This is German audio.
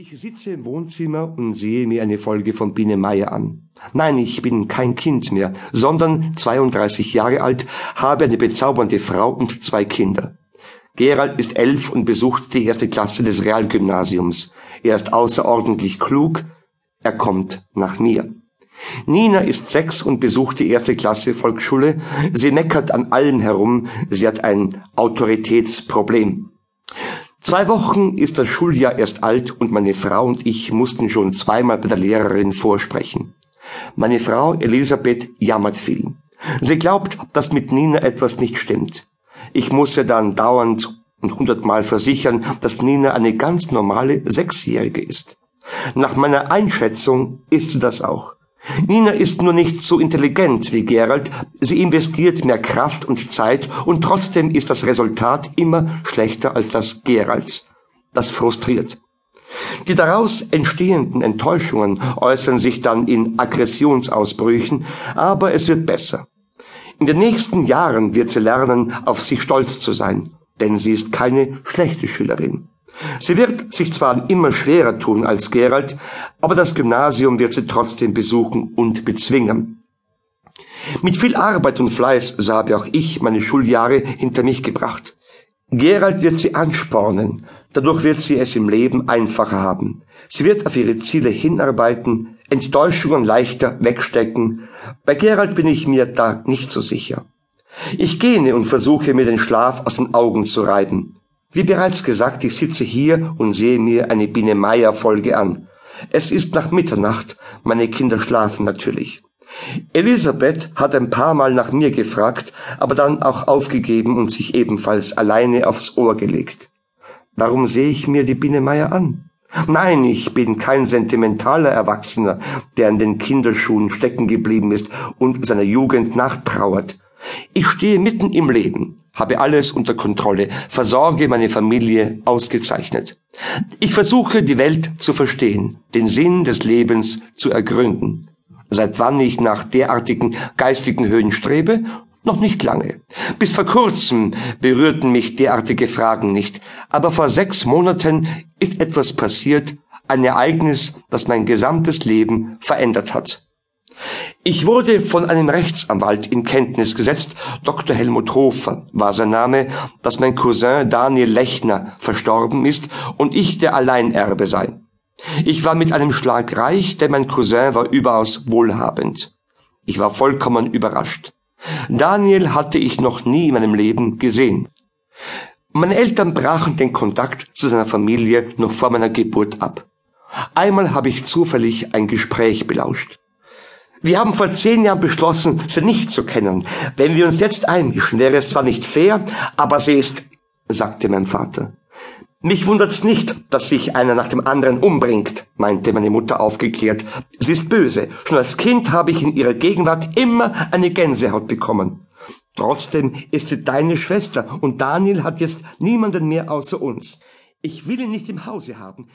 Ich sitze im Wohnzimmer und sehe mir eine Folge von Biene Meier an. Nein, ich bin kein Kind mehr, sondern 32 Jahre alt, habe eine bezaubernde Frau und zwei Kinder. Gerald ist elf und besucht die erste Klasse des Realgymnasiums. Er ist außerordentlich klug. Er kommt nach mir. Nina ist sechs und besucht die erste Klasse Volksschule. Sie meckert an allem herum. Sie hat ein Autoritätsproblem. Zwei Wochen ist das Schuljahr erst alt und meine Frau und ich mussten schon zweimal bei der Lehrerin vorsprechen. Meine Frau Elisabeth jammert viel. Sie glaubt, dass mit Nina etwas nicht stimmt. Ich muss ihr dann dauernd und hundertmal versichern, dass Nina eine ganz normale Sechsjährige ist. Nach meiner Einschätzung ist sie das auch. Nina ist nur nicht so intelligent wie Gerald, sie investiert mehr Kraft und Zeit und trotzdem ist das Resultat immer schlechter als das Geralds. Das frustriert. Die daraus entstehenden Enttäuschungen äußern sich dann in Aggressionsausbrüchen, aber es wird besser. In den nächsten Jahren wird sie lernen, auf sich stolz zu sein, denn sie ist keine schlechte Schülerin. Sie wird sich zwar immer schwerer tun als Gerald, aber das Gymnasium wird sie trotzdem besuchen und bezwingen. Mit viel Arbeit und Fleiß, so habe auch ich meine Schuljahre hinter mich gebracht. Gerald wird sie anspornen, dadurch wird sie es im Leben einfacher haben. Sie wird auf ihre Ziele hinarbeiten, Enttäuschungen leichter wegstecken. Bei Gerald bin ich mir da nicht so sicher. Ich gähne und versuche mir den Schlaf aus den Augen zu reiben. Wie bereits gesagt, ich sitze hier und sehe mir eine Biene Meier Folge an. Es ist nach Mitternacht, meine Kinder schlafen natürlich. Elisabeth hat ein paar Mal nach mir gefragt, aber dann auch aufgegeben und sich ebenfalls alleine aufs Ohr gelegt. Warum sehe ich mir die Biene Meier an? Nein, ich bin kein sentimentaler Erwachsener, der in den Kinderschuhen stecken geblieben ist und seiner Jugend nachtrauert. Ich stehe mitten im Leben, habe alles unter Kontrolle, versorge meine Familie ausgezeichnet. Ich versuche die Welt zu verstehen, den Sinn des Lebens zu ergründen. Seit wann ich nach derartigen geistigen Höhen strebe? Noch nicht lange. Bis vor kurzem berührten mich derartige Fragen nicht, aber vor sechs Monaten ist etwas passiert, ein Ereignis, das mein gesamtes Leben verändert hat. Ich wurde von einem Rechtsanwalt in Kenntnis gesetzt, Dr. Helmut Hofer war sein Name, dass mein Cousin Daniel Lechner verstorben ist und ich der Alleinerbe sei. Ich war mit einem Schlag reich, denn mein Cousin war überaus wohlhabend. Ich war vollkommen überrascht. Daniel hatte ich noch nie in meinem Leben gesehen. Meine Eltern brachen den Kontakt zu seiner Familie noch vor meiner Geburt ab. Einmal habe ich zufällig ein Gespräch belauscht. Wir haben vor zehn Jahren beschlossen, sie nicht zu kennen. Wenn wir uns jetzt einmischen, wäre es zwar nicht fair, aber sie ist, sagte mein Vater. Mich wundert's nicht, dass sich einer nach dem anderen umbringt, meinte meine Mutter aufgeklärt. Sie ist böse. Schon als Kind habe ich in ihrer Gegenwart immer eine Gänsehaut bekommen. Trotzdem ist sie deine Schwester und Daniel hat jetzt niemanden mehr außer uns. Ich will ihn nicht im Hause haben.